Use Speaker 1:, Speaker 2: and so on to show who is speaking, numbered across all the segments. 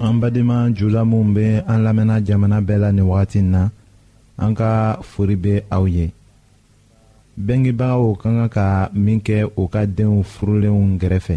Speaker 1: an
Speaker 2: badenma jula minw be an lamɛnna jamana bɛɛ la nin wagati n na an ka fori be aw ye bengebagaw ka ka ka min kɛ u ka denw furulenw gɛrɛfɛ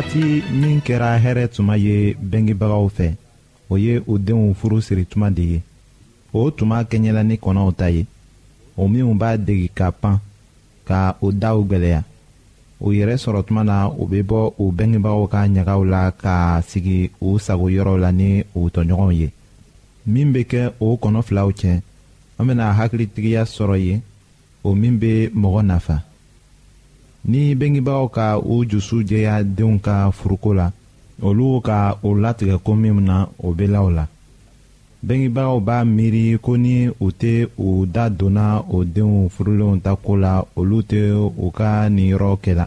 Speaker 2: wagati min kɛra hɛrɛ tuma ye bɛngebagaw fɛ o ye o denw furu siri tuma de ye o tuma kɛɲɛla ni kɔnɔw ta ye o minnu b'a degi ka pan ka o daw gwɛlɛya o yɛrɛ sɔrɔ tuma na o bɛ bɔ o bɛngebagaw ka ɲagaw la ka sigi u sago yɔrɔw la ni u tɔɲɔgɔnw ye min bɛ kɛ o kɔnɔ filaw cɛ an bɛna hakilitigiya sɔrɔ yen o min bɛ mɔgɔ nafa ni bengebaaw ka u jusu jɛya denw ka furuko la olu ka o latigɛ ko min na o bɛ la o la bengebaaw b'a miiri ko ni u tɛ u da donna o denw furulenw ta ko la olu tɛ u ka niyɔrɔ kɛ la.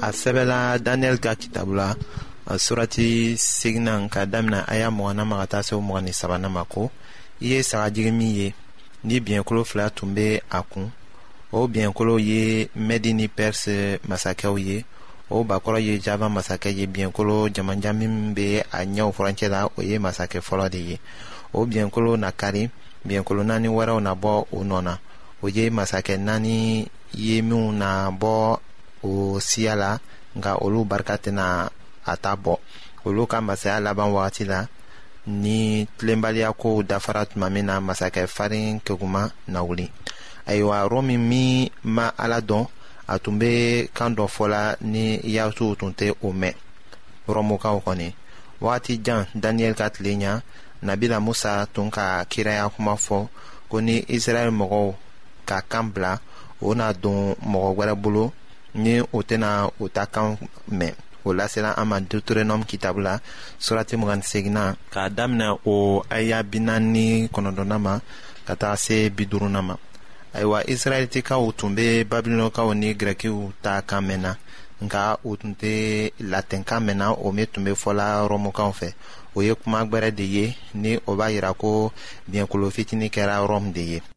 Speaker 2: a
Speaker 1: sɛbɛla daniyɛli ka kitabu la a surati seginan ka damina a y'a mɔgɔna ma ka taa se o mɔgɔ ni sabana ma ko i ye sagajigi min ye ni biɲɛkolo fila tun bɛ a kun o biɲɛkolo ye mɛdi ni pɛrisi masakɛw ye o bakɔrɔ ye java masakɛ ye biɲɛkolo jamanjan min bɛ a ɲɛw furancɛ la o ye masakɛ fɔlɔ de ye o biɲɛkolo na kari biɲɛkolo naani wɛrɛw na bɔ o nɔ na o ye masakɛ naani ye minw na bɔ o siya la nka olu barika tɛna a ta bɔ olu ka masaya laban wagati la ni tilenbaliya kow dafara tuma min na masakɛ farin keguma na wuli ayiwa romi min ma ala dɔn a tun bɛ kan dɔ fɔla ni yasuw tun tɛ o mɛn rɔmukaw kɔni wagati jan daniyɛli ka tile ɲa nabila musa tun ka kiraya kuma fɔ ko ni israɛl mɔgɔw k'a kan bila o na don mɔgɔ wɛrɛ bolo ni o tɛna o ta kan mɛn o lasela an ma deuteronɔme kitabu la surati mugan seginna k'a daminɛ o aya bi naani ni kɔnɔntɔnna ma ka taa se bi duuruna ma ayiwa israɛlitikaw tun bɛ babilonɔkaw ni grɛkiw ta kan mɛn na nka o tun tɛ latinkan mɛn na o min tun bɛ fɔla rɔmukaw fɛ o ye kuma gbɛrɛ de ye ni o b'a yira ko biɲɛkolo fitini kɛra rɔmu de ye